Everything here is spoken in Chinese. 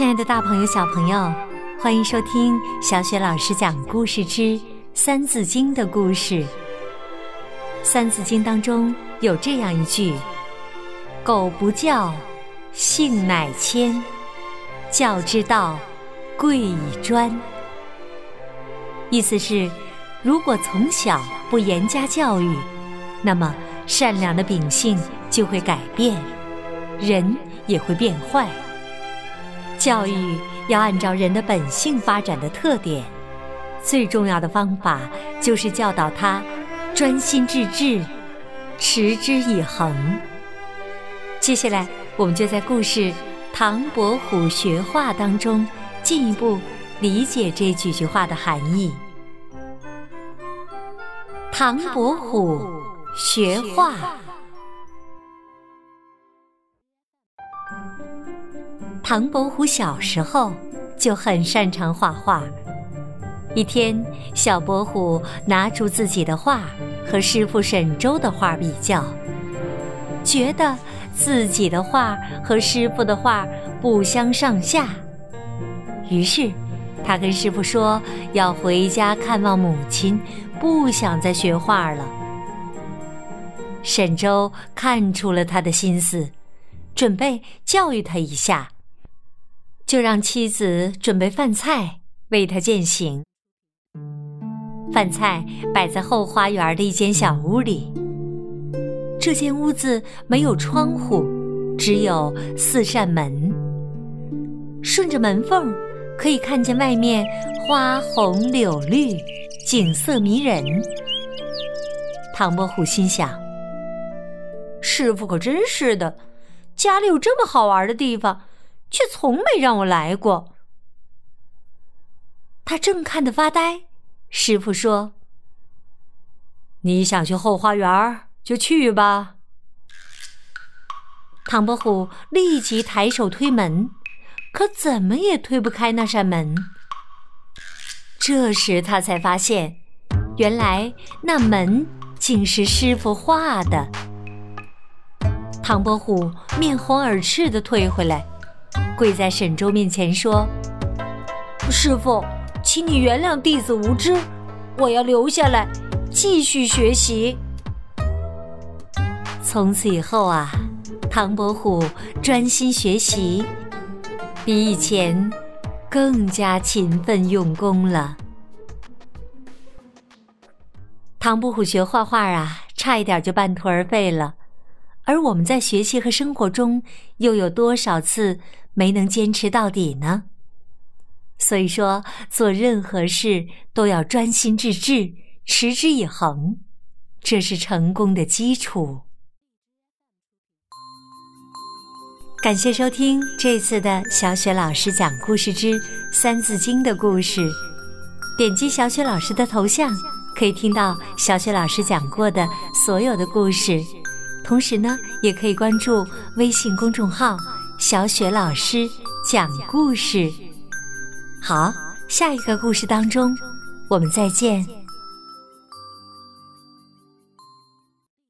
亲爱的，大朋友、小朋友，欢迎收听小雪老师讲故事之《三字经》的故事。《三字经》当中有这样一句：“苟不教，性乃迁；教之道，贵以专。”意思是，如果从小不严加教育，那么善良的秉性就会改变，人也会变坏。教育要按照人的本性发展的特点，最重要的方法就是教导他专心致志、持之以恒。接下来，我们就在故事《唐伯虎学画》当中进一步理解这几句话的含义。唐伯虎学画。唐伯虎小时候就很擅长画画。一天，小伯虎拿出自己的画和师傅沈周的画比较，觉得自己的画和师傅的画不相上下。于是，他跟师傅说要回家看望母亲，不想再学画了。沈周看出了他的心思，准备教育他一下。就让妻子准备饭菜为他饯行。饭菜摆在后花园的一间小屋里。这间屋子没有窗户，只有四扇门。顺着门缝可以看见外面花红柳绿，景色迷人。唐伯虎心想：师傅可真是的，家里有这么好玩的地方。却从没让我来过。他正看得发呆，师傅说：“你想去后花园就去吧。”唐伯虎立即抬手推门，可怎么也推不开那扇门。这时他才发现，原来那门竟是师傅画的。唐伯虎面红耳赤的退回来。跪在沈周面前说：“师傅，请你原谅弟子无知，我要留下来继续学习。”从此以后啊，唐伯虎专心学习，比以前更加勤奋用功了。唐伯虎学画画啊，差一点就半途而废了。而我们在学习和生活中，又有多少次没能坚持到底呢？所以说，做任何事都要专心致志、持之以恒，这是成功的基础。感谢收听这次的小雪老师讲故事之《三字经》的故事。点击小雪老师的头像，可以听到小雪老师讲过的所有的故事。同时呢，也可以关注微信公众号“小雪老师讲故事”。好，下一个故事当中，我们再见。